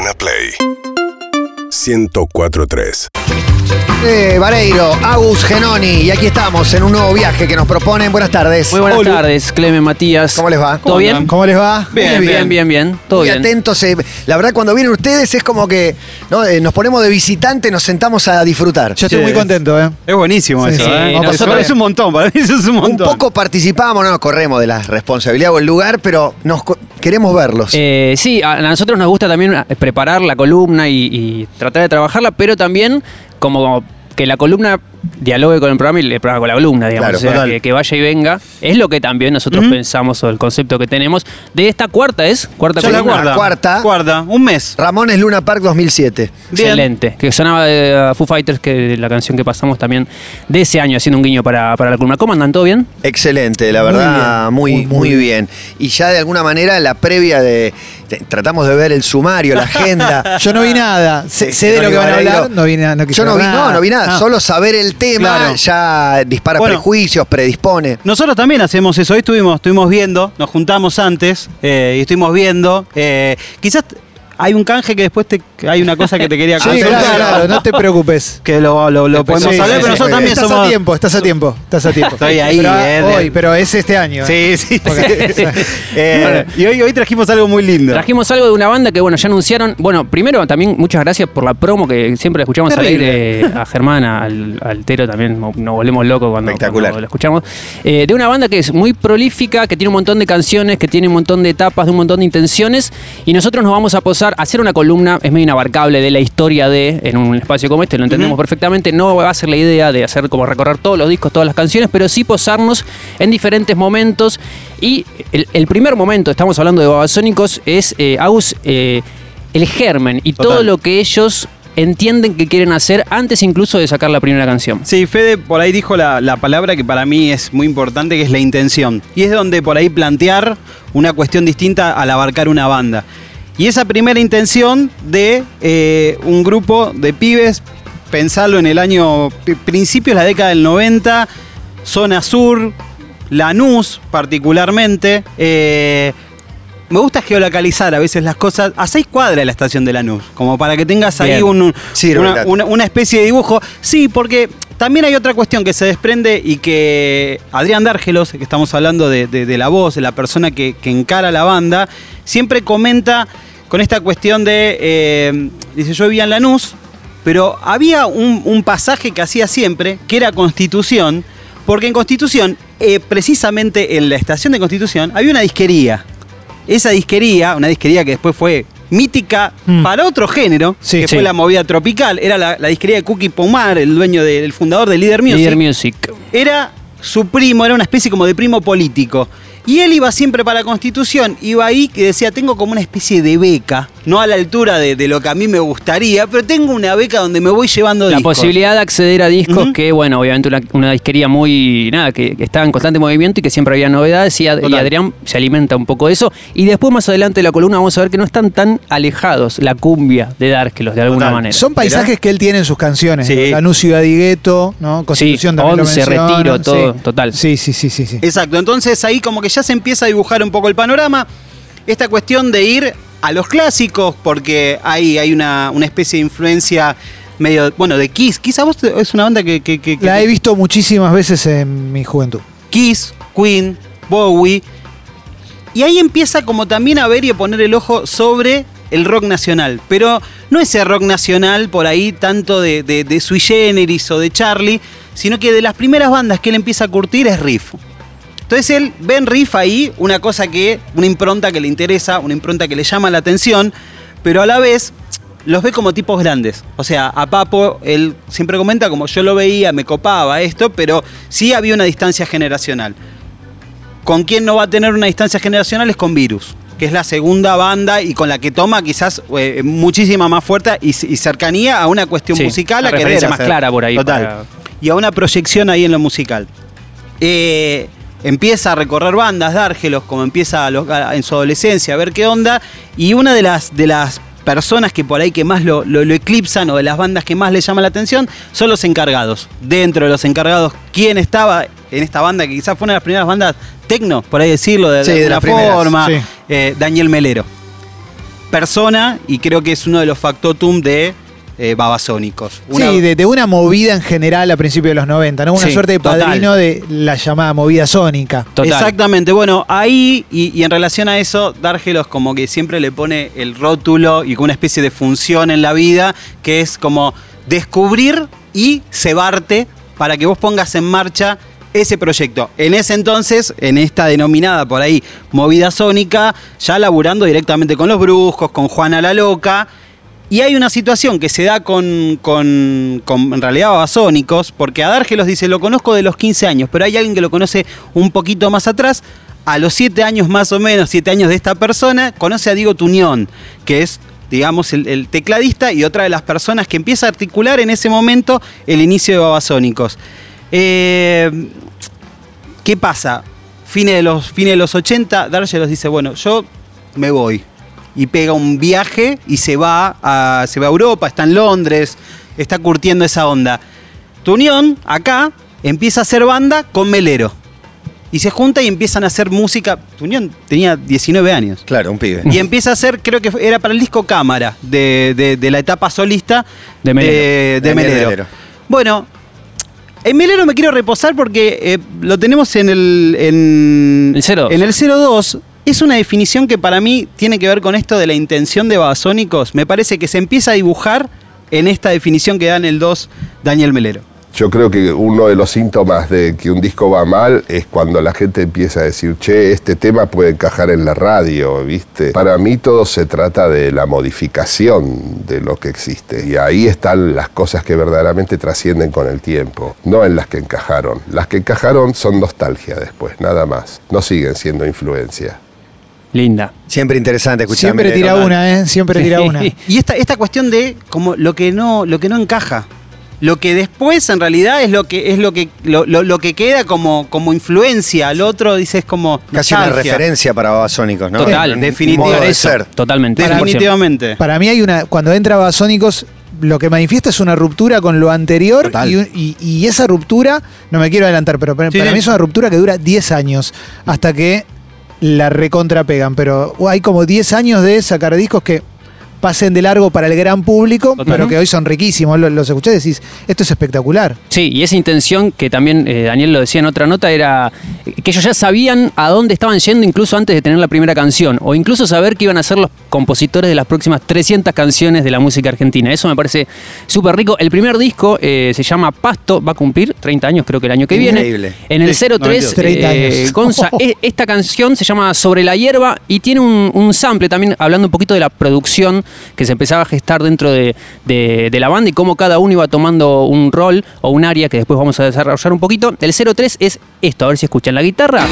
Urbana Play 1043. Eh, Vareiro, Agus Genoni, y aquí estamos en un nuevo viaje que nos proponen. Buenas tardes. Muy buenas Hola. tardes, Clemen, Matías. ¿Cómo les va? ¿Todo bien? ¿Cómo les va? Bien, bien, bien, bien. Todo Muy bien. atentos. eh, la verdad, cuando vienen ustedes es como que ¿no? Eh, nos ponemos de visitante, nos sentamos a disfrutar. Yo estoy Sí. muy contento, ¿eh? Es buenísimo Sí, eso, sí, ¿eh? nosotros- Eso es un montón, para mí eso es un Un montón. poco participamos, no nos corremos de la responsabilidad o el lugar, pero nos co- queremos verlos. Eh, sí, a nosotros nos gusta también eh, preparar la columna y, y tratar de trabajarla, pero también como que la columna dialogue con el programa y el programa con la columna, digamos. Claro, o sea, total. que, que vaya y venga. Es lo que también nosotros pensamos o el concepto que tenemos de esta cuarta, ¿es? Cuarta columna. guarda. cuarta. Guarda, un mes. Ramones Luna Park 2007. Bien. Excelente. Que sonaba de uh, Foo Fighters, que la canción que pasamos también de ese año, haciendo un guiño para, para la columna. ¿Cómo andan? ¿Todo bien? Excelente, la Muy verdad, bien, muy, muy, muy, bien. Y ya de alguna manera la previa de, de- Tratamos de ver el sumario, la agenda. Yo no vi nada. Sé, sé de lo que van a hablar. No vi nada. No quise Yo no vi, no vi nada. Ah. Solo saber el tema Claro. ya dispara Bueno. prejuicios, predispone. Nosotros también hacemos eso. Hoy estuvimos, estuvimos viendo, nos juntamos antes eh, y estuvimos viendo. eh, quizás hay un canje que después te, hay una cosa que te quería Sí, contar. claro, claro, no te preocupes. Que lo, lo- lo podemos Sí, hablar, sí, pero sí. nosotros también estás somos. a tiempo, estás a tiempo, estás a tiempo. Estoy ahí, Pero, eh, de- hoy, pero es este año. Sí, ¿eh? sí. Porque- sí. Eh, y hoy, hoy trajimos algo muy lindo. Trajimos algo de una banda que, bueno, ya anunciaron. Bueno, primero también muchas gracias por la promo que siempre la escuchamos al Terrible. aire. A Germán, al, al Tero también nos nos volvemos locos cuando, Espectacular. cuando lo escuchamos. Eh, de una banda que es muy prolífica, que tiene un montón de canciones, que tiene un montón de etapas, de un montón de intenciones. Y nosotros nos vamos a posar hacer una columna, es medio inabarcable, de la historia de, en un espacio como este, lo entendemos perfectamente. No va a ser la idea de hacer como recorrer todos los discos, todas las canciones, pero sí posarnos en diferentes momentos. Y el, el primer momento, estamos hablando de Babasónicos, es eh, Agus, eh, el germen y Total. todo lo que ellos entienden que quieren hacer antes incluso de sacar la primera canción. Sí, Fede por ahí dijo la, la palabra que para mí es muy importante, que es la intención. Y es donde por ahí plantear una cuestión distinta al abarcar una banda. Y esa primera intención de eh, un grupo de pibes, pensarlo en el año, pi- principios de la década del 90, zona sur, Lanús particularmente. eh, me gusta geolocalizar a veces las cosas a seis cuadras de la estación de Lanús, como para que tengas ahí un, un- una, dato. una- una especie de dibujo. Sí, porque también hay otra cuestión que se desprende y que Adrián Dárgelos, que estamos hablando de, de- de la voz, de la persona que, que encara la banda, siempre comenta con esta cuestión de, eh, dice, yo vivía en Lanús, pero había un, un pasaje que hacía siempre, que era Constitución, porque en Constitución, eh, precisamente en la estación de Constitución, había una disquería. Esa disquería, una disquería que después fue mítica Mm. para otro género, Sí, que sí. fue la movida tropical, era la, la disquería de Cookie Pomar, el dueño del fundador de Leader Music. Leader Music. Era su primo, era una especie como de primo político. Y él iba siempre para la Constitución, iba ahí que decía, tengo como una especie de beca, no a la altura de, de lo que a mí me gustaría, pero tengo una beca donde me voy llevando La discos. posibilidad de acceder a discos que, bueno, obviamente una, una disquería muy, nada, que, que estaba en constante movimiento y que siempre había novedades y, Ad- y Total. Adrián se alimenta un poco de eso. Y después más adelante de la columna vamos a ver que no están tan alejados la cumbia de Dárgelos de alguna Total. manera. Son paisajes que él tiene en sus canciones. Sí. Lanús Ciudad y Gueto, ¿no? Constitución Sí, también lo Retiro, todo, sí. total. Sí, sí, sí, sí. sí. Exacto, entonces ahí como que ya se empieza a dibujar un poco el panorama. Esta cuestión de ir a los clásicos, porque ahí hay una, una especie de influencia medio, bueno, de Kiss. Kiss a vos es una banda que... que- que- que- La he visto muchísimas veces en mi juventud. Kiss, Queen, Bowie. Y ahí empieza como también a ver y a poner el ojo sobre el rock nacional. Pero no ese rock nacional por ahí tanto de, de, de Sui Generis o de Charlie, sino que de las primeras bandas que él empieza a curtir es Riff. Entonces él ve en Riff ahí una cosa que, una impronta que le interesa, una impronta que le llama la atención, pero a la vez los ve como tipos grandes. O sea, a Papo él siempre comenta como yo lo veía, me copaba esto, pero sí había una distancia generacional. ¿Con quién no va a tener una distancia generacional? Es con Virus, que es la segunda banda y con la que toma quizás eh, muchísima más fuerza y, y cercanía a una cuestión Sí, musical. una a referencia más hacer. clara por ahí Total. para- Y a una proyección ahí en lo musical. Eh, empieza a recorrer bandas, Dárgelos, como empieza a los- a- en su adolescencia, a ver qué onda. Y una de las, de las personas que por ahí que más lo, lo- lo eclipsan o de las bandas que más le llama la atención son los encargados. Dentro de los encargados, ¿quién estaba en esta banda que quizás fue una de las primeras bandas tecno, por ahí decirlo de, Sí, de primeras, forma? sí. Eh, Daniel Melero. persona y creo que es uno de los factotum de eh, Babasónicos. Una- Sí, de, de una movida en general a principios de los 90, ¿no? Una Sí, suerte de total. padrino de la llamada movida sónica. Total. Exactamente, bueno, ahí y, y en relación a eso, Dárgelos como que siempre le pone el rótulo y como una especie de función en la vida, que es como descubrir y cebarte para que vos pongas en marcha ese proyecto. En ese entonces, en esta denominada por ahí movida sónica, ya laburando directamente con los brujos, con Juana la Loca. Y hay una situación que se da con, con, en realidad babasónicos, porque a Dárgelos dice, lo conozco de los 15 años, pero hay alguien que lo conoce un poquito más atrás. A los 7 años más o menos, 7 años de esta persona, conoce a Diego Tuñón, que es, digamos, el, tecladista y otra de las personas que empieza a articular en ese momento el inicio de babasónicos. Eh, ¿Qué pasa? Fines de los, fines de los 80, Dárgelos dice, bueno, yo me voy y pega un viaje y se va a, se va a Europa, está en Londres, está curtiendo esa onda. Tunión, acá, empieza a hacer banda con Melero. Y se junta y empiezan a hacer música. Tunión tenía 19 años. Claro, un pibe. Y empieza a hacer, creo que era para el disco Cámara, de, de- de la etapa solista De Melero. de- de Daniel Melero. Melero. Bueno, en Melero me quiero reposar porque eh, lo tenemos en el, en, El 02. en el 02. Es una definición que para mí tiene que ver con esto de la intención de Babasónicos. Me parece que se empieza a dibujar en esta definición que da en el 2 Daniel Melero. Yo creo que uno de los síntomas de que un disco va mal es cuando la gente empieza a decir, che, este tema puede encajar en la radio, ¿viste? Para mí todo se trata de la modificación de lo que existe. Y ahí están las cosas que verdaderamente trascienden con el tiempo, no en las que encajaron. Las que encajaron son nostalgia después, nada más. No siguen siendo influencia. Linda. Siempre interesante escuchar. Siempre tira una, ¿eh? Siempre tira una. Y esta, esta cuestión de como lo que no, lo que no encaja. Lo que después en realidad es lo que es lo que lo, lo- lo que queda como, como influencia. Al otro dices como Casi una referencia para Babasónicos, ¿no? Total. Definitivamente. de ser. Totalmente. 100%. Definitivamente. Para mí hay una. Cuando entra Babasónicos, lo que manifiesta es una ruptura con lo anterior y, y- y esa ruptura, no me quiero adelantar, pero para, Sí, para sí. mí es una ruptura que dura 10 años hasta que la recontrapegan. Pero hay como 10 años de sacar discos que pasen de largo para el gran público, Total. pero que hoy son riquísimos. Los, los escuchás y decís, esto es espectacular. Sí, y esa intención que también eh, Daniel lo decía en otra nota era que ellos ya sabían a dónde estaban yendo incluso antes de tener la primera canción, o incluso saber que iban a ser los compositores de las próximas 300 canciones de la música argentina. Eso me parece súper rico. El primer disco eh, se llama Pasto, va a cumplir 30 años creo que el año que Increíble. viene. En el Sí, 03, 92. 30 eh, años. Gonza, e- esta canción se llama Sobre la hierba y tiene un, un sample también hablando un poquito de la producción que se empezaba a gestar dentro de, de- de la banda y cómo cada uno iba tomando un rol o un área que después vamos a desarrollar un poquito. El 03 es esto, a ver si escuchan la guitarra.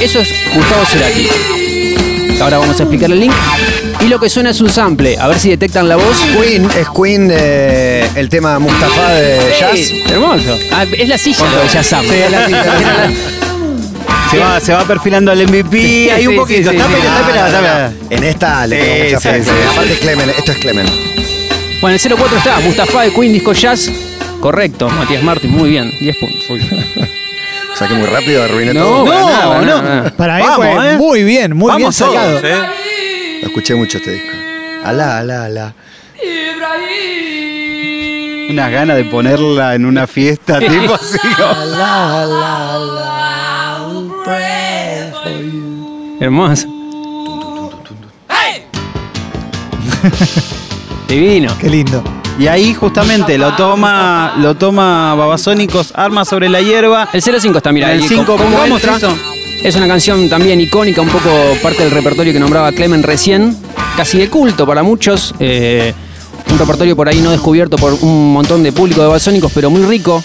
Eso es Gustavo Cerati. Ahora vamos a explicar el link. Y lo que suena es un sample, a ver si detectan la voz. Queen, es Queen eh, el tema Mustafa de Jazz. Sí, hermoso. Ah, es la silla de Jazz. Sí, es la silla. Se va, se va perfilando el MVP. Hay un Sí, poquito. sí, está pelado, está pelado, está pelado. En esta le Sí, tengo mucha sí, fe. sí. Aparte Clemen, esto es Clemen. Bueno, el 04 está Mustafa de Queen Disco Jazz. Correcto, Matías Martín, muy bien, 10 puntos. Saqué muy rápido, arruiné No, todo. para No, nada, no. nada, nada. Para mí Vamos, fue ¿eh? muy bien, muy Vamos bien sacado. todos, ¿eh? Lo escuché mucho este disco. Alá, alá, alá. Unas ganas de ponerla en una fiesta, tipo así. Alá, alá, alá. Un prayer for you. Hermoso. Divino. Qué lindo. Y ahí justamente lo toma, lo toma Babasónicos, Arma sobre la hierba. El 05 está, mira. El ahí, 5 como pongamos extra. eso. Es una canción también icónica, un poco parte del repertorio que nombraba Clemen recién, casi de culto para muchos. eh, un repertorio por ahí no descubierto por un montón de público de balsónicos, pero muy rico,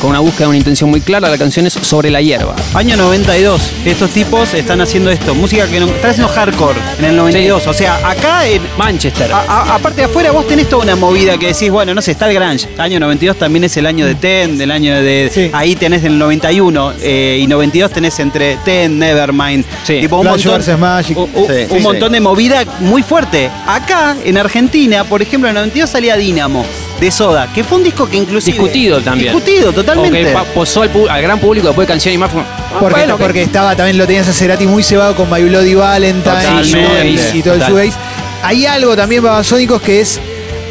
con una búsqueda de una intención muy clara. La canción es Sobre la hierba. Año 92. Estos tipos están haciendo esto. Música que no, están haciendo hardcore en el 92. O sea, acá en, Manchester. A- a- aparte de afuera, vos tenés toda una movida que decís, bueno, no sé, está el Grunge. Año 92 también es el año de Ten, del año de. Sí. Ahí tenés el 91 eh, y 92 tenés entre Ten, Nevermind. Sí. Tipo un Flash montón, Magic. u- u- Sí, un sí, montón sí. de movida muy fuerte. Acá, en Argentina, por ejemplo, en el 92 salía Dínamo. De Soda, que fue un disco que inclusive... Discutido también. Discutido, O totalmente. que posó al, al gran público después de Canción y más. fue- Porque, Bueno, que- porque estaba también lo tenías a Cerati muy cebado con My Bloody Valentine y, y todo el shoegaze. Hay algo también Babasónicos que es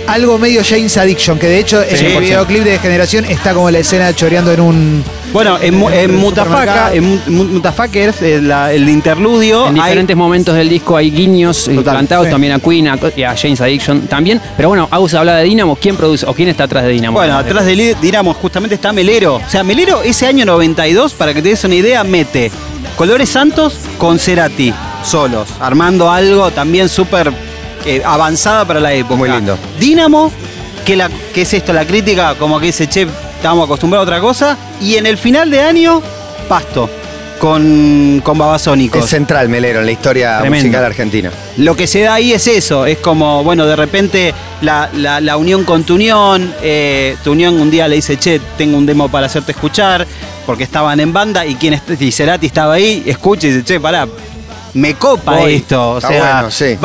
algo medio James Addiction, que de hecho en el videoclip de Generación está como la escena choreando en un... Bueno, en, en En el Mutafaca, supermercado. en Mu- Mu- Mutafaca es el, la- el interludio. En hay- diferentes momentos del disco hay guiños eh, Total, sí. también a Queen a- y a James Addiction también. Pero bueno, Agus habla de Dynamo. ¿Quién produce o quién está atrás de Dynamo? Bueno, atrás de Dinamo justamente está Melero. O sea, Melero ese año 92, para que te des una idea, mete Colores Santos con Cerati, solos, armando algo también súper eh, avanzada para la época. Muy lindo. Dinamo, que, la, que es esto, la crítica, como que dice, che, estamos acostumbrados a otra cosa. Y en el final de año, Pasto, con, con Babasónicos. Es central Melero en la historia Tremendo. musical argentina. Lo que se da ahí es eso, es como, bueno, de repente la, la- la unión con tu unión, eh, tu unión un día le dice, che, tengo un demo para hacerte escuchar, porque estaban en banda y quien y Cerati estaba ahí, escucha y dice, che, pará, me copa Voy. esto, o Está sea, bueno, sí.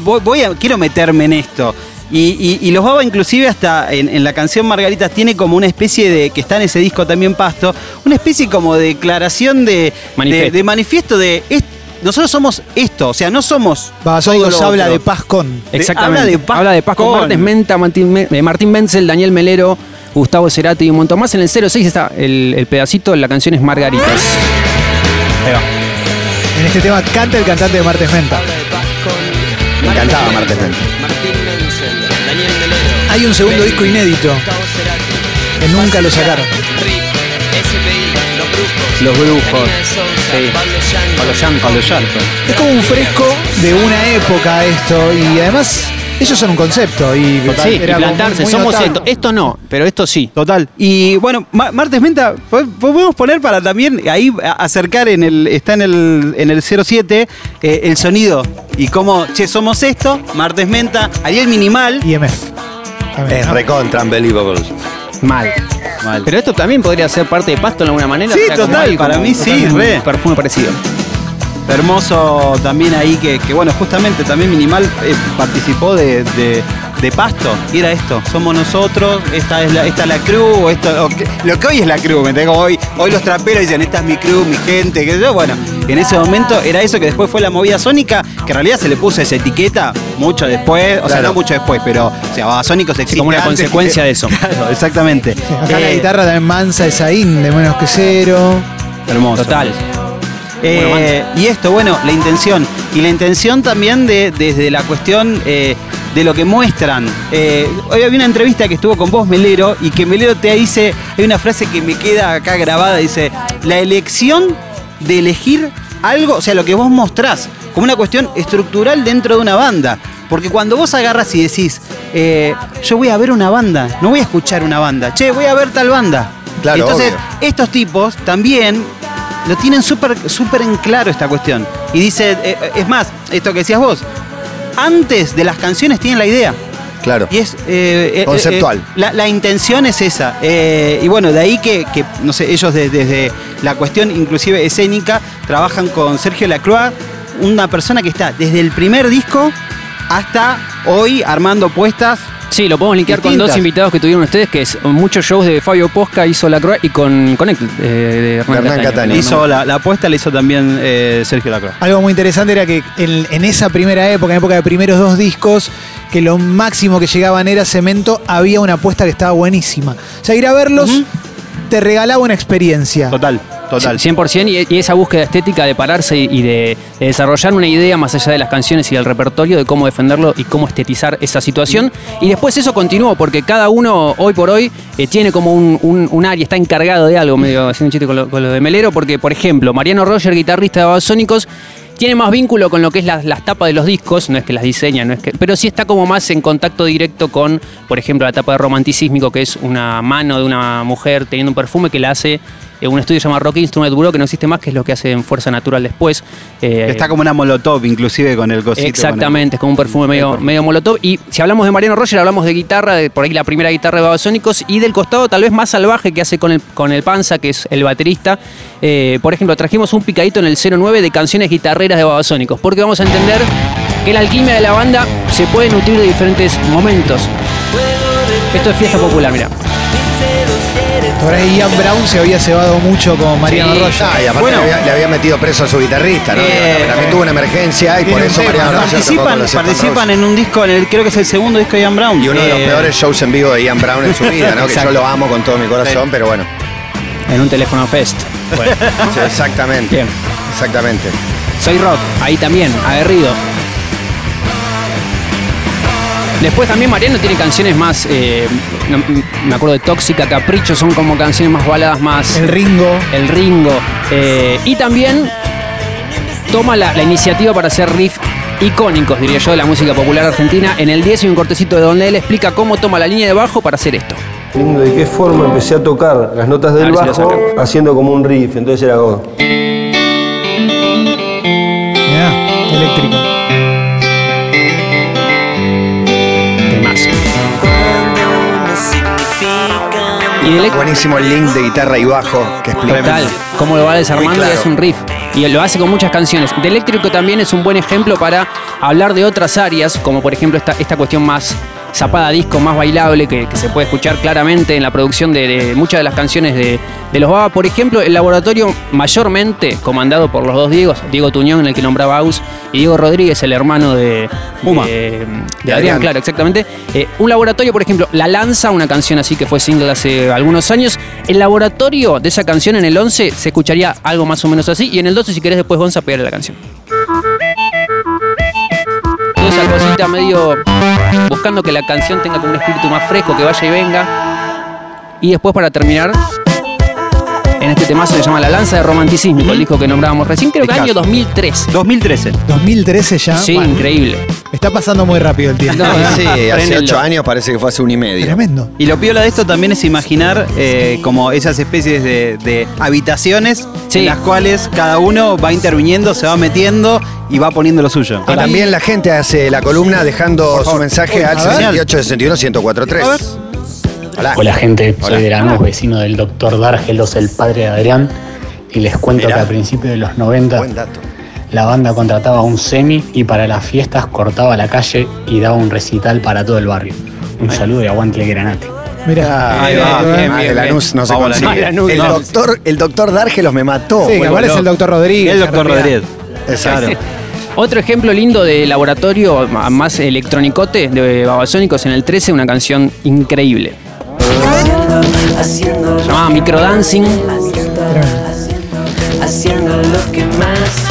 voy, voy a- quiero meterme en esto. Y, y- y los Baba inclusive hasta en, en la canción Margaritas tiene como una especie de, que está en ese disco también Pasto, una especie como de declaración de Manifiesto. de, de manifiesto de "Est- nosotros somos esto, o sea, no somos lo habla otro. de paz con... Exactamente. habla de Paz Habla de Paz con con- Martes Menta, Martín, eh, Martín Benzel, Daniel Melero, Gustavo Cerati y un montón más. En el 06 está el, el pedacito, la canción es Margaritas. Ahí va. En este tema canta el cantante de Martes Menta. Me encantaba Martes Menta. Hay un segundo disco inédito que nunca lo sacaron. Los brujos. Sí. Pablo Llanto. Es como un fresco de una época esto y además ellos son un concepto y Sí, y plantarse. muy Somos esto. Esto no, pero esto sí. Total. Y bueno, Ma- Martes Menta, po- podemos poner para también ahí acercar en el, está en el, en el 07 eh, el sonido. Y como, che, somos esto, Martes Menta, Ariel Minimal. IMF. También, Es ¿no? recontra unbelievable. Mal. Mal. Pero esto también podría ser parte de Pasto de alguna manera. Sí, o sea, como total, para como mí sí, un re. Perfume parecido. Hermoso también ahí que, que, bueno, justamente también Minimal eh, participó de, de- de Pasto. Y era esto, somos nosotros, esta es la, esta es la crew, esto, lo que hoy es la crew, ¿me entendés? Como hoy, hoy los traperos dicen, esta es mi crew, mi gente, que yo, bueno, en ese momento era eso que después fue la movida sónica, que en realidad se le puso esa etiqueta mucho después, o sea, no mucho después, pero, o sea, Babasónicos existe como una consecuencia que- de eso. Claro, exactamente. Sí, acá la Eh, guitarra también mansa esa in de menos que cero. Hermoso. Total. Eh, y esto, bueno, la intención. Y la intención también de, desde la cuestión eh, de lo que muestran. Eh, hoy había una entrevista que estuvo con vos, Melero, y que Melero te dice, hay una frase que me queda acá grabada, dice, la elección de elegir algo, o sea, lo que vos mostrás, como una cuestión estructural dentro de una banda. Porque cuando vos agarras y decís, eh, yo voy a ver una banda, no voy a escuchar una banda, che, voy a ver tal banda. Claro, Entonces, obvio. estos tipos también lo tienen súper súper en claro esta cuestión. Y dice, eh, eh, es más, esto que decías vos, antes de las canciones tienen la idea. Claro. Y es eh, Conceptual. eh, la, la intención es esa. Y bueno, de ahí que, que, no sé, ellos de- desde la cuestión inclusive escénica trabajan con Sergio Lacroix, una persona que está desde el primer disco hasta hoy armando puestas. Sí, lo podemos linkear con dos invitados que tuvieron ustedes, que es muchos shows de Fabio Posca, hizo La Croix y con Connect eh, de Hernán, Hernán Cataño. Cataño. Hizo la, la apuesta, la hizo también eh, Sergio Lacroix. Algo muy interesante era que en, en esa primera época, en época de primeros dos discos, que lo máximo que llegaban era cemento, había una apuesta que estaba buenísima. O sea, ir a verlos te regalaba una experiencia. Total, total. 100% y, esa búsqueda estética de pararse y, de, de desarrollar una idea más allá de las canciones y del repertorio de cómo defenderlo y cómo estetizar esa situación. Y después eso continuó porque cada uno hoy por hoy eh, tiene como un, área, está encargado de algo, medio haciendo un chiste con lo, de Melero, porque por ejemplo, Mariano Roger, guitarrista de Babasónicos, tiene más vínculo con lo que es las, tapas de los discos, no es que las diseña, no es que, pero sí está como más en contacto directo con, por ejemplo, la tapa de Romanticismico, que es una mano de una mujer teniendo un perfume que la hace un estudio llamado Rock Instrument Bureau, que no existe más, que es lo que hace en Fuerza Natural después. Eh, Está como una molotov, inclusive con el cosito. Exactamente, es como un perfume medio, perfume. medio molotov. Y si hablamos de Mariano Roger, hablamos de guitarra, de por ahí la primera guitarra de Babasónicos, y del costado tal vez más salvaje que hace con el, con el Panza, que es el baterista. Eh, por ejemplo, trajimos un picadito en el 09 de canciones guitarreras de Babasónicos, porque vamos a entender que la alquimia de la banda se puede nutrir de diferentes momentos. Esto es fiesta popular, mira. Por ahí Ian Brown se había cebado mucho con Mariano Sí. Rocha. Ah, y aparte Bueno. le, había, le había metido preso a su guitarrista, ¿no? Eh, También tuvo una emergencia y por eso tema, Mariano con Participan, participan en un disco, en el, creo que es el segundo disco de Ian Brown. Y uno de los Eh, peores shows en vivo de Ian Brown en su vida, ¿no? que yo lo amo con todo mi corazón, pero bueno. En un teléfono fest. Sí, exactamente. Bien. Exactamente. Soy rock, ahí también, aguerrido. Después también Mariano tiene canciones más, eh, no- me acuerdo de Tóxica, Capricho, son como canciones más baladas, más... El Ringo. el Ringo. eh, y también toma la, la iniciativa para hacer riff icónicos, diría yo, de la música popular argentina. En el 10 hay un cortecito de donde él explica cómo toma la línea de bajo para hacer esto. ¿de qué forma empecé a tocar las notas del si bajo haciendo como un riff? Entonces era como... Buenísimo el link de guitarra y bajo que explica. Total, cómo lo va desarmando claro. y hace un riff. Y lo hace con muchas canciones. De eléctrico también es un buen ejemplo para hablar de otras áreas, como por ejemplo esta, esta cuestión más zapada disco, más bailable, que, que se puede escuchar claramente en la producción de, de muchas de las canciones de, de los Baba. Por ejemplo, el laboratorio mayormente comandado por los dos Diegos, Diego Tuñón, en el que nombraba Aus, y Diego Rodríguez, el hermano de, Uma. de, Adrián. claro, exactamente. Eh, un laboratorio, por ejemplo, La Lanza, una canción así que fue single hace algunos años. El laboratorio de esa canción en el 11 se escucharía algo más o menos así. Y en el 12, si querés, después Gonza pegarle la canción. Medio buscando que la canción tenga como un espíritu más fresco, que vaya y venga. Y después, para terminar, este temazo se llama La Lanza de Romanticismo, el disco que nombrábamos recién, creo que año 2003. 2013. 2013 ya. Sí, Bueno, increíble. Está pasando muy rápido el tiempo. No, Sí, hace ocho años parece que fue hace un y medio. Tremendo. Y lo piola de esto también es imaginar eh, como esas especies de, de habitaciones Sí. en las cuales cada uno va interviniendo, se va metiendo y va poniendo lo suyo. Y también la gente hace la columna dejando su mensaje al a ver. 68 61 1043. Hola. Hola gente, Hola. soy de Lanús, vecino del doctor Dárgelos, el padre de Adrián, y les cuento Mirá. que a principios de los 90 Buen dato. la banda contrataba un semi y para las fiestas cortaba la calle y daba un recital para todo el barrio. Un saludo y aguante el granate. Mira. Ahí va, bien, Ah, bien, Lanús no se Vamos, consigue. Lanús. El, no. doctor, el doctor Dárgelos me mató. Sí, ahora es el doctor Rodríguez. El doctor. Rodríguez. Exacto. Otro ejemplo lindo de laboratorio más electronicote de Babasónicos en el 13, una canción increíble. Se llamaba Microdancing.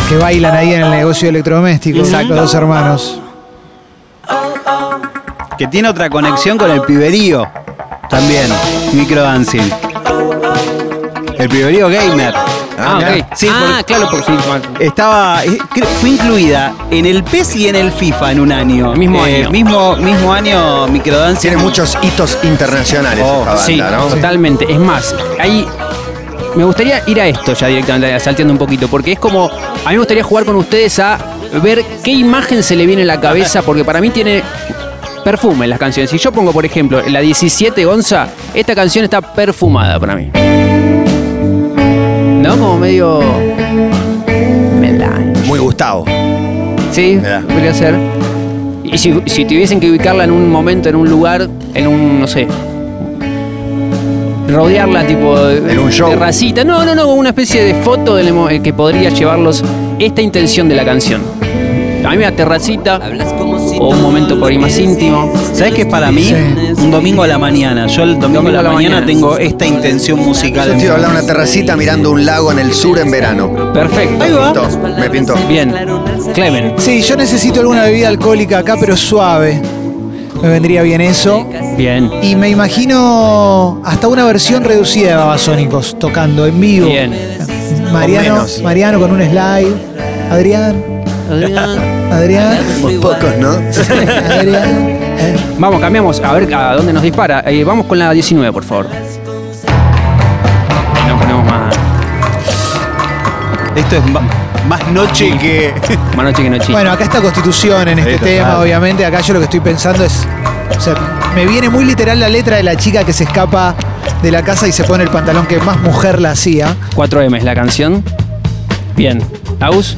Que bailan ahí en el negocio electrodoméstico. Exacto. Los dos hermanos. Que tiene otra conexión con el piberío. También. Microdancing. El piberío gamer. Ah, mirá. ok. Sí, ah, por- claro, por sí. Estaba, eh, fue incluida en el PES y en el FIFA en un año. El mismo Eh, año. Mismo, mismo año Microdancing. Tiene muchos hitos internacionales Oh, esta banda, Sí, ¿no? totalmente. Es más, ahí me gustaría ir a esto ya directamente, salteando un poquito, porque es como, a mí me gustaría jugar con ustedes a ver qué imagen se le viene a la cabeza, porque para mí tiene perfume las canciones. Si yo pongo, por ejemplo, la 17 Gonza, esta canción está perfumada para mí. ¿No? Como medio... melange. Muy Gustavo. Sí, podría ser. Y si, si tuviesen que ubicarla en un momento, en un lugar, en un, no sé, rodearla tipo En un show. terracita. No, no, no, una especie de foto del eh, que podría llevarlos esta intención de la canción. A mí me da terracita o un momento por ahí más íntimo. ¿Sabes qué es para mí? Sí. Un domingo a la mañana. Yo el domingo, a la, mañana, tengo esta intención musical. Yo estoy hablando de una terracita mirando un lago en el sur en verano. Perfecto. Ahí va. Pintó, me pintó. Bien. Clemen. Sí, yo necesito alguna bebida alcohólica acá, pero suave. Me vendría bien eso. Bien. Y me imagino hasta una versión reducida de Babasónicos tocando en vivo. Bien. Mariano. Mariano con un slide. Adrián, Adrián, Muy pocos, ¿no? Adrián. Vamos, cambiamos. A ver a dónde nos dispara. Eh, vamos con la 19, por favor. Y no ponemos más, Esto es ma- más noche que. más noche que noche. Bueno, acá está Constitución en este Sí, total. tema, obviamente. Acá yo lo que estoy pensando es. O sea, me viene muy literal la letra de la chica que se escapa de la casa y se pone el pantalón que más mujer la hacía. 4M es la canción. Bien. Aus.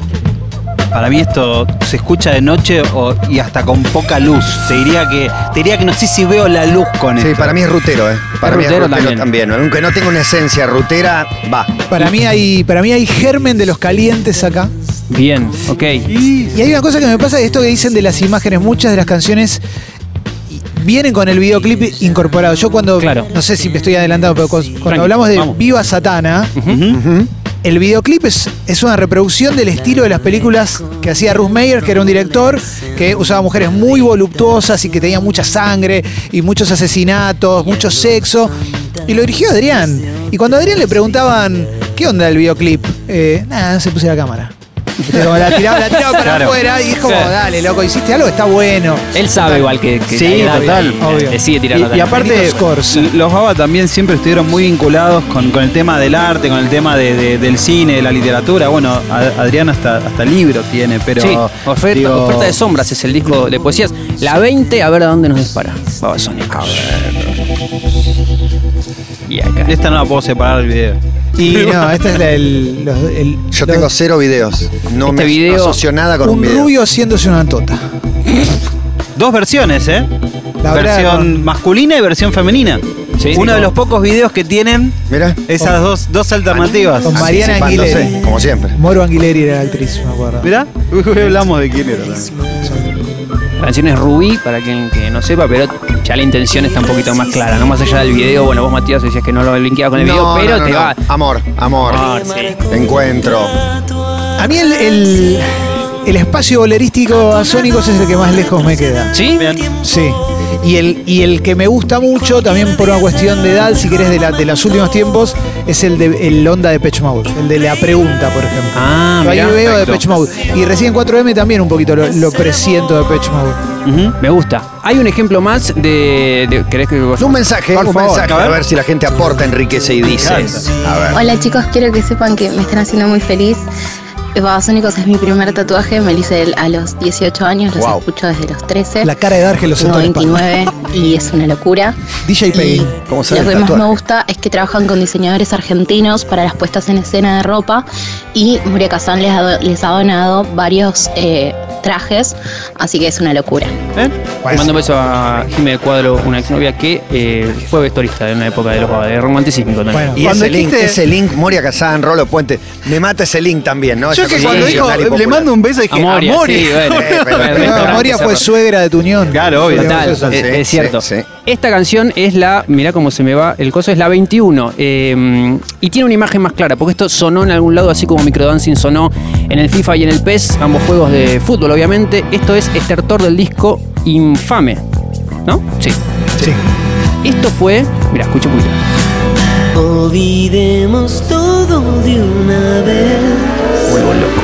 Para mí esto se escucha de noche o- y hasta con poca luz. Te diría que te diría que no sé si veo la luz con Sí, esto. para mí es rutero, ¿eh? Para mí es rutero rutero también. también. Aunque no tenga una esencia rutera, va. Para mí hay, para mí hay germen de los calientes acá. Bien, ok. Y hay una cosa que me pasa, esto que dicen de las imágenes, muchas de las canciones vienen con el videoclip incorporado. Yo cuando, Claro. no sé si me estoy adelantando, pero cu- cuando Tranqui, hablamos de vamos. Viva Satana, el videoclip es, es una reproducción del estilo de las películas que hacía Ruth Meyer, que era un director que usaba mujeres muy voluptuosas y que tenía mucha sangre y muchos asesinatos, mucho sexo. Y lo dirigió Adrián. Y cuando a Adrián le preguntaban, ¿qué onda el videoclip? Eh, nada, se puse la cámara. Viste, como la tiraba, la tiraba para Claro. afuera y es como, Claro. dale, loco, hiciste algo, está bueno. Él sabe igual que, que Sí, total. que- Obvio. Le sigue tirando. Y, y aparte, Benito Scorza. los Baba también siempre estuvieron muy vinculados con, con el tema del arte, con el tema de- de- del cine, de la literatura. Bueno, a- Adrián hasta, hasta libros tiene, pero. Sí, oferta, digo, oferta de sombras es el disco de poesías. La 20, a ver a dónde nos dispara. Babasónicos. Y acá. Esta no la puedo separar del video. Y no, este es la- el, los- el- Yo los- tengo cero videos. No Este me video- asocio nada con un, un video. rubio haciéndose una tota. Dos versiones, ¿eh? La verdad, versión no. masculina y versión femenina. Sí, Uno sí, de los pocos videos que tienen esas dos, dos alternativas. Con Mariana Aguilera. Como siempre. Moro Anguileri era la actriz, me acuerdo. Mirá, uy, hablamos de quién era. La canción es Rubí, para quien que no sepa, pero ya la intención está un poquito más clara. No más allá del video, bueno, vos Matías decías que no lo linkeabas con el video, pero no, no, te no. va. Amor, amor. Ah, sí. Encuentro. A mí el, el, el espacio bolerístico a Sónicos es el que más lejos me queda. ¿Sí? Bien. Sí. Y el, y el que me gusta mucho, también por una cuestión de edad, si querés, de, la, de los últimos tiempos, es el de el Onda de Pitch Mode, el de la pregunta, por ejemplo. Ah, Yo ahí mirá. veo de perfecto. Pitch Mode. Y recién 4M también un poquito lo, lo presiento de Pitch Mode. Ujú. Me gusta. Hay un ejemplo más de. de- ¿Querés que Un mensaje, Por un favor, mensaje. a ver. A ver si la gente aporta, enriquece y dice. A ver. Hola chicos, quiero que sepan que me están haciendo muy feliz. Babasónicos es mi primer tatuaje, me lo hice a los 18 años, los Wow. escucho desde los 13. La cara de Darge lo Tengo sentó en la espalda. 29 y es una locura. DJ Peggy. ¿Cómo sabe lo que más me gusta es que trabajan con diseñadores argentinos para las puestas en escena de ropa y Muria Kazan les ha, do- les ha donado varios eh, trajes, así que es una locura. ¿Ven? Mando un beso a Jimé de Cuadro, una exnovia que eh, fue vestuarista en una época de los de romanticismo también. Bueno. Y ese link, dijiste- ese link, Moria Kazán, Rolo Puente, me mata ese link también, ¿no? Yo Que cuando dijo, y le mando un beso, dije, A Moria, "A sí, bueno. Eh, pero- Bueno, Pero restaurante Moria fue suegra de tu unión. Claro, obvio. Total, es, sí, es cierto. sí, sí. Esta canción es la, mirá cómo se me va, el coso es la 21 eh, y tiene una imagen más clara, porque esto sonó en algún lado, así como Microdancing sonó en el FIFA y en el PES, ambos juegos de fútbol obviamente. Esto es estertor del disco Infame, ¿no? Sí. Sí. Esto fue, mira, escucha un poquito. Olvidemos todo de una vez. Vuelvo loco.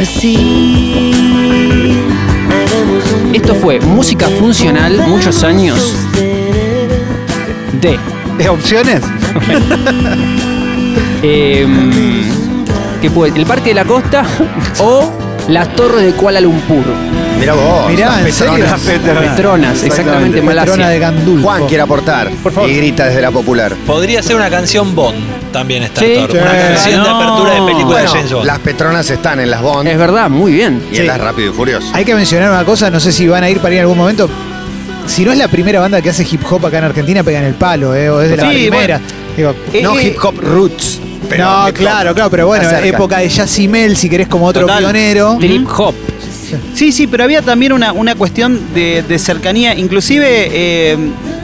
Así. Esto fue música funcional, muchos años de ¿Eh, ¿Opciones? eh, ¿qué puede? el Parque de la Costa o las Torres de Kuala Lumpur. Mirá vos. Mirá, las ¿en serio? petronas. Petronas, exactamente, Petrona Malasia. de Gandulfo. Juan quiere aportar y grita desde la popular. Podría ser una canción Bond también, Star Sí. Una Sí. canción de apertura de película de James Bond. las Petronas están en las Bond Es verdad, muy bien. y en las Rápido y Furioso. Hay que mencionar una cosa, no sé si van a ir para ir en algún momento. Si no es la primera banda que hace hip hop acá en Argentina, pegan el palo, ¿eh? O es de la Sí, primera. Digo, no eh, hip hop roots. pero no, claro, claro, pero bueno, Acerca. época de Yacimel, si querés, como otro Total. pionero. Trip hop. Sí, sí, pero había también una, una cuestión de, de cercanía. Inclusive eh,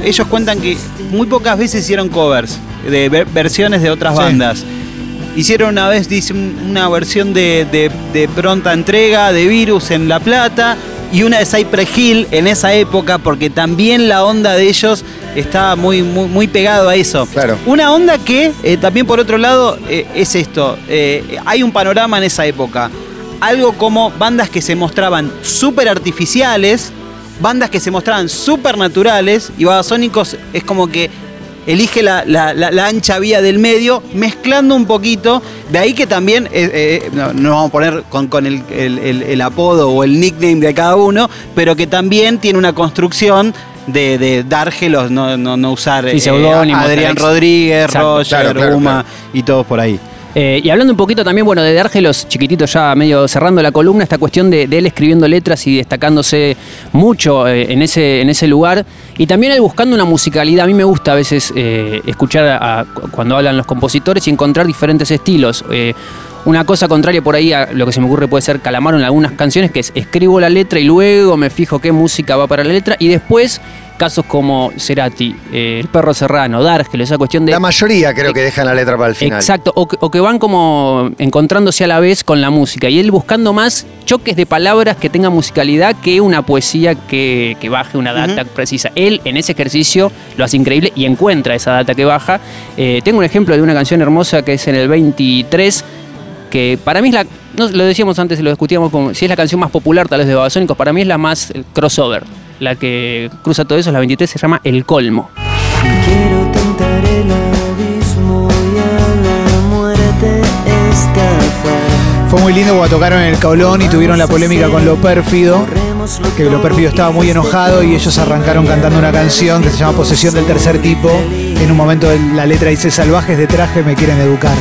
ellos cuentan que muy pocas veces hicieron covers de ver- versiones de otras Sí. bandas. Hicieron una vez, dice, un- una versión de, de- de pronta entrega de Virus en La Plata y una de Cypress Hill en esa época, porque también la onda de ellos estaba muy, muy, muy pegado a eso. Claro. Una onda que eh, también por otro lado eh, es esto, hay un panorama en esa época, algo como bandas que se mostraban súper artificiales, bandas que se mostraban súper naturales y Babasónicos es como que elige la, la- la- la ancha vía del medio, mezclando un poquito, de ahí que también, eh, eh, no, no vamos a poner con, con el, el- el- el apodo o el nickname de cada uno, pero que también tiene una construcción de, de dárgelos, no, no, no usar Sí, eh, Adrián. Rodríguez, Exacto, Roger, claro, claro, Uma y todos por ahí. Eh, y hablando un poquito también, bueno, de Dárgelos, chiquitito ya medio cerrando la columna, esta cuestión de, él escribiendo letras y destacándose mucho eh, en, ese, en ese lugar. Y también él buscando una musicalidad. A mí me gusta a veces eh, escuchar cuando hablan los compositores y encontrar diferentes estilos. Eh, una cosa contraria por ahí a lo que se me ocurre puede ser Calamaro en algunas canciones, que es escribo la letra y luego me fijo qué música va para la letra y después casos como Cerati, eh, El Perro Serrano, Dargelo, esa cuestión de... La mayoría creo que dejan la letra para el final. Exacto, o que, o que van como encontrándose a la vez con la música y él buscando más choques de palabras que tengan musicalidad que una poesía que, que baje una data precisa. Él en ese ejercicio lo hace increíble y encuentra esa data que baja. Eh, tengo un ejemplo de una canción hermosa que es en el 23 que para mí es la, no, lo decíamos antes, lo discutíamos como si es la canción más popular tal vez de Babasónicos, para mí es la más el crossover, la que cruza todo eso, es la 23, se llama El Colmo. Quiero tentar el abismo y a la muerte estafar. Fue muy lindo cuando tocaron en el Caolón y tuvieron la polémica con Lo Pérfido, que Lo Pérfido estaba muy enojado y ellos arrancaron cantando una canción que se llama Posesión del Tercer Tipo. En un momento la letra dice, salvajes de traje me quieren educar.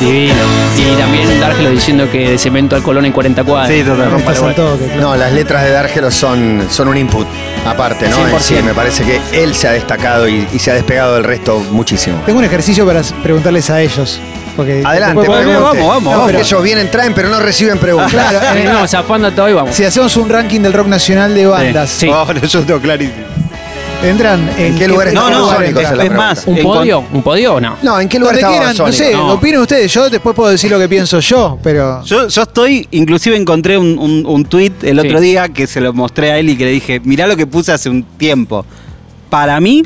Divino. Y también Dargelo diciendo que de cemento al Colón en 40 cuadras. Sí, total. Rompa la Estás al bola. toque, claro. No, las letras de Dárgelo son, son un input aparte, ¿no? En sí, 100%. me parece que él se ha destacado y, y se ha despegado del resto muchísimo. Tengo un ejercicio para preguntarles a ellos. Porque Adelante, después- pregunte. vamos, vamos, No, vamos. ellos vienen, traen, pero no reciben preguntas. Claro, Eh, no, zafando todo y vamos. si hacemos un ranking del rock nacional de bandas, Sí. Oh, no, yo tengo clarísimo. ¿Entran en, ¿En qué lugares No, están no, lugar entran? Es la más, ¿Un podio? ¿Un podio o no? No, ¿en qué lugar estaba quieran, no sé, No. opinen ustedes. Yo después puedo decir lo que pienso yo, pero. Yo, yo estoy, inclusive encontré un, un, un tweet el Sí. otro día que se lo mostré a él y que le dije, mirá lo que puse hace un tiempo. Para mí,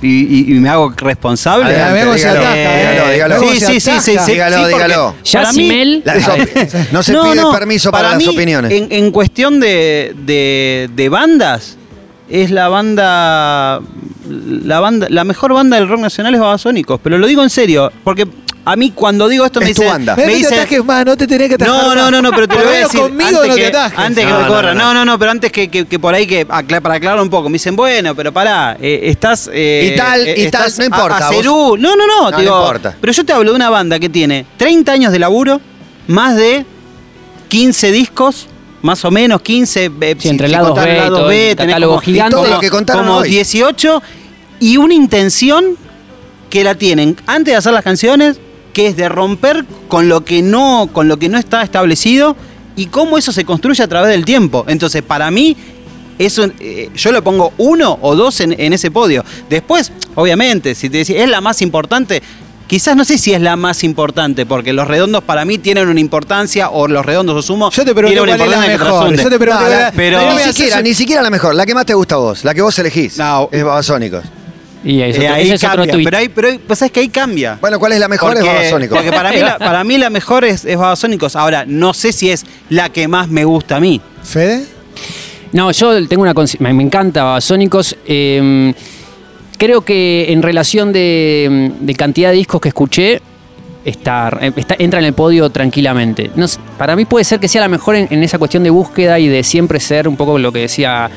y, y- y me hago responsable. Adelante, dígalo, eh. dígalo. Sí, sí, sí, sí, sí, Dígalo, sí, dígalo. para mí-. La- no se pide permiso para, mí, las opiniones. En, en cuestión de, de- de bandas, es la banda, la banda. La mejor banda del rock nacional es Babasónicos. Pero lo digo en serio, porque a mí cuando digo esto me Es dicen. banda. Me no te dicen- más, no te tenés que atajar no, no, no, no, pero te lo voy a decir. conmigo antes no que, te atajes. Antes que No, me no, corran. no, No, no. no, no, pero antes que, que- que por ahí que acla- para aclarar un poco. Me dicen, bueno, pero pará, eh, estás. eh, Y tal, eh, y tal, estás no importa, A, a vos- Cerú. No, no, no, No, te digo, no importa. Pero yo te hablo de una banda que tiene 30 años de laburo, más de 15 discos. Más o menos 15, eh, Sí, entre si lados B, lados B, tenés catálogo como- gigante. Y todo como- lo que contaron como hoy. 18 y una intención que la tienen antes de hacer las canciones, que es de romper con lo que no, con lo que no está establecido y cómo eso se construye a través del tiempo. Entonces, para mí, eso, eh, yo le pongo uno o dos en, en ese podio. Después, obviamente, si te decís, es la más importante. Quizás no sé si es la más importante, porque los redondos para mí tienen una importancia, o los redondos o sumo. Yo te una cuál es la mejor. Yo te No, la- es- pero- no ni siquiera, ni siquiera la mejor, la que más te gusta a vos, la que vos elegís. No. Es Babasónicos. Y es Eh, otro- ahí otro cambia, pero, ahí, pero ahí- pues sabes que ahí cambia. Bueno, ¿cuál es la mejor? porque, es Babasónicos. porque para, mí la, para mí la mejor es, es Babasónicos. Ahora, no sé si es la que más me gusta a mí. ¿Fede? No, yo tengo una me encanta Babasónicos. eh, creo que en relación de, de cantidad de discos que escuché, está, está- entra en el podio tranquilamente. No sé, para mí puede ser que sea la mejor en, en esa cuestión de búsqueda y de siempre ser un poco lo que decía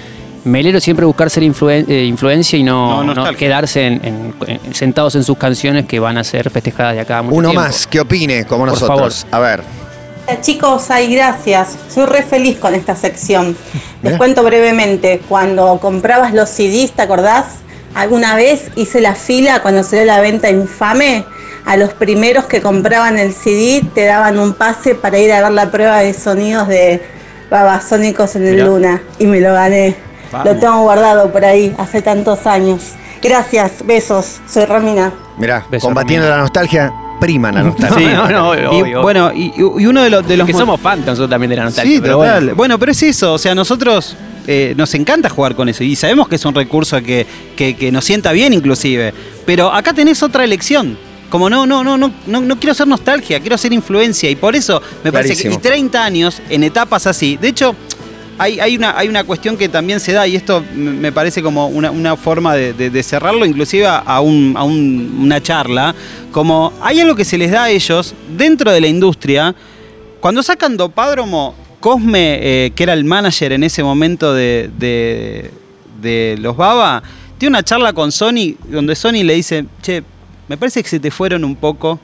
Melero, siempre buscar ser influen- eh, influencia y no, No, no nostalgia. quedarse en- en- en- sentados en sus canciones que van a ser festejadas de acá mucho Uno tiempo. más que opine como Por nosotros. A ver. Chicos, ay, gracias. Soy re feliz con esta sección. Les cuento brevemente. Cuando comprabas los CDs, ¿te acordás? Alguna vez hice la fila cuando salió la venta infame. A los primeros que compraban el CD te daban un pase para ir a ver la prueba de sonidos de Babasónicos en el Mirá. Luna. Y me lo gané. Vamos. Lo tengo guardado por ahí hace tantos años. Gracias, besos. Soy Ramina. Mirá, Beso, combatiendo la nostalgia, prima la nostalgia. No, no, y, obvio. bueno, y, y uno de los, de los que mo- somos fans nosotros también de la nostalgia. Sí, pero total. bueno. Bueno. pero es eso. O sea, nosotros eh, nos encanta jugar con eso y sabemos que es un recurso que, que- que nos sienta bien, inclusive. Pero acá tenés otra elección. Como no, no, no, no, no, no quiero ser nostalgia, quiero ser influencia. Y por eso me parece que. Clarísimo. Y 30 años en etapas así. De hecho. Hay, hay una, hay una cuestión que también se da, y esto me parece como una, una forma de, de- de cerrarlo, inclusive a, a un- a un- una charla, como hay algo que se les da a ellos dentro de la industria, cuando sacan Dopádromo, Cosme, eh, que era el manager en ese momento de, de- de los Baba, tiene una charla con Sony donde Sony le dice, che, me parece que se te fueron un poco.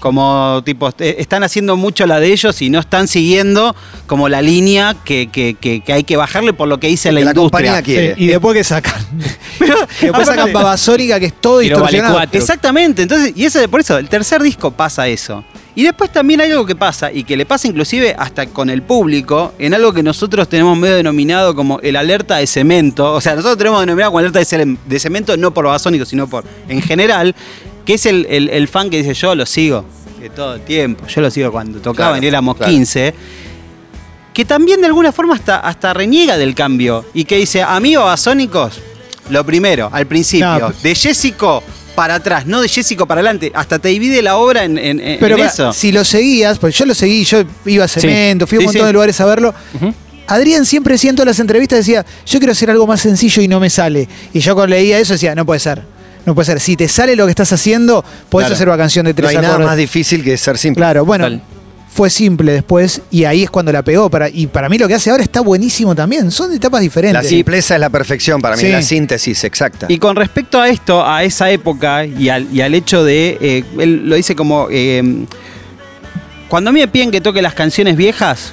Como tipo, eh, están haciendo mucho la de ellos y no están siguiendo como la línea que, que- que- que hay que bajarle por lo que dice la, la industria. compañía quiere. Sí, y después que sacan. Pero, después sacan Babasónica, que es todo vale distorsionado. cuatro. Exactamente, entonces, y ese, por eso, el tercer disco pasa eso. Y después también hay algo que pasa, y que le pasa inclusive hasta con el público, en algo que nosotros tenemos medio denominado como el alerta de cemento. O sea, nosotros tenemos denominado como alerta de, ce- de cemento, no por Babasónico, sino por en general, que es el, el- el fan que dice, yo lo sigo de todo el tiempo, yo lo sigo cuando tocaban Claro, y éramos claro. 15 que también de alguna forma hasta, hasta reniega del cambio y que dice, a mí Babasónicos, lo primero, al principio, No, de Jessico para atrás, no de Jessico para adelante, hasta te divide la obra en, en- Pero eso. si lo seguías, pues yo lo seguí, yo iba a Cemento, fui a un Sí, montón sí. de lugares a verlo. Adrián siempre decía en todas las entrevistas, decía, yo quiero hacer algo más sencillo y no me sale. Y yo cuando leía eso decía, no puede ser. No puede ser. Si te sale lo que estás haciendo, podés Claro. hacer una canción de No tres hay nada más difícil que ser simple. Claro, bueno, fue simple después y ahí es cuando la pegó. Para, y para mí lo que hace ahora está buenísimo también. Son etapas La diferentes. simpleza es la perfección para mí, Sí. la síntesis exacta. Y con respecto a esto, a esa época y al, y al hecho de, eh, él lo dice como, eh, cuando a mí me piden que toque las canciones viejas,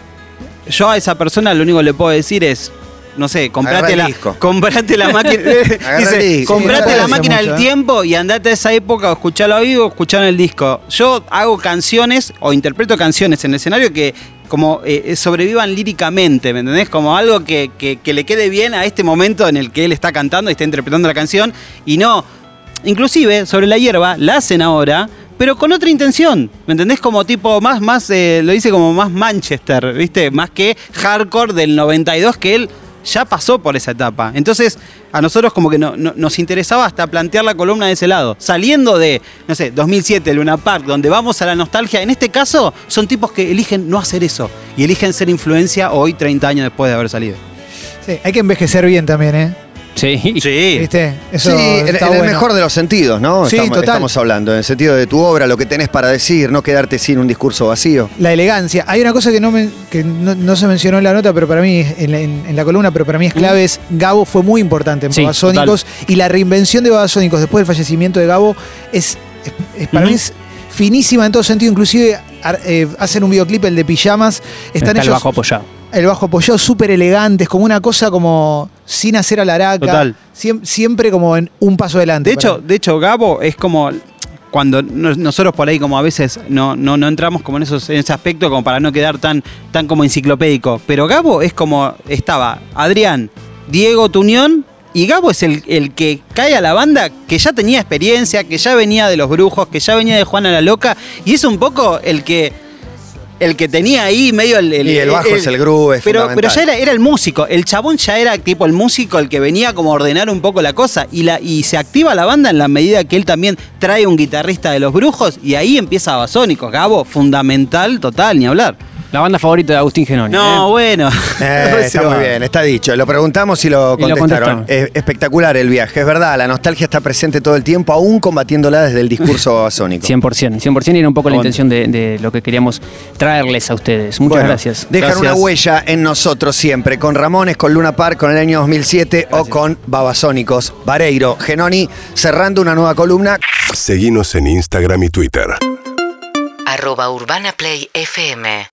yo a esa persona lo único que le puedo decir es, no sé, comprate la, comprate la máquina, dice, comprate Sí, la máquina mucho, del ¿eh? tiempo y andate a esa época o escuchalo a vivo o el disco. Yo hago canciones o interpreto canciones en el escenario que como eh, sobrevivan líricamente, ¿me entendés? Como algo que, que- que le quede bien a este momento en el que él está cantando y está interpretando la canción y no, inclusive sobre la hierba la hacen ahora. Pero con otra intención, ¿me entendés? Como tipo más, más, eh, lo dice como más Manchester, ¿viste? Más que hardcore del 92 que él ya pasó por esa etapa. Entonces, a nosotros como que no- no- nos interesaba hasta plantear la columna de ese lado. Saliendo de, no sé, 2007, Luna Park, donde vamos a la nostalgia, en este caso son tipos que eligen no hacer eso y eligen ser influencia hoy, 30 años después de haber salido. Sí, hay que envejecer bien también, ¿eh? Sí. Sí. ¿Viste? Eso sí, en, en el bueno. mejor de los sentidos, ¿no? Sí, estamos, total. estamos hablando, en el sentido de tu obra, lo que tenés para decir, no quedarte sin un discurso vacío. La elegancia. Hay una cosa que no, me- que no, no se mencionó en la nota, pero para mí, en la, en- en la columna, pero para mí es clave, es Gabo fue muy importante en Sí, Babasónicos y la reinvención de Babasónicos después del fallecimiento de Gabo es, es- es- para Ujú. mí es finísima en todo sentido, inclusive ar- eh, hacen un videoclip, el de pijamas, están Está el ellos, bajo apoyado. El bajo apoyado súper elegantes, como una cosa como sin hacer a la araca, Total. Siem- siempre como en un paso adelante. De hecho, mí. de hecho, Gabo es como cuando nos- nosotros por ahí como a veces no, no, no entramos como en esos en ese aspecto como para no quedar tan, tan como enciclopédico. Pero Gabo es como estaba Adrián, Diego Tuñón y Gabo es el, el que cae a la banda que ya tenía experiencia, que ya venía de los brujos, que ya venía de Juana la Loca y es un poco el que el que tenía ahí medio el, Y el bajo es el groove, es pero, pero ya era, era el músico. El chabón ya era tipo el músico, el que venía como a ordenar un poco la cosa. Y, la, y se activa la banda en la medida que él también trae un guitarrista de los brujos. Y ahí empieza Babasónicos. Gabo, fundamental, total, ni hablar. La banda favorita de Agustín Genoni. No, ¿eh? bueno. Eh, está muy bien, está dicho. Lo preguntamos y lo Y lo contestaron. Es espectacular el viaje, es verdad. La nostalgia está presente todo el tiempo, aún combatiéndola desde el discurso babasónico. 100%, 100% y era un poco la intención de, de lo que queríamos traerles a ustedes. Muchas Bueno, gracias. Dejan Gracias. una huella en nosotros siempre, con Ramones, con Luna Park, con el año 2007 o con Babasónicos. Vareiro, Genoni, cerrando una nueva columna. Seguinos en Instagram y Twitter. arroba Urbana Play FM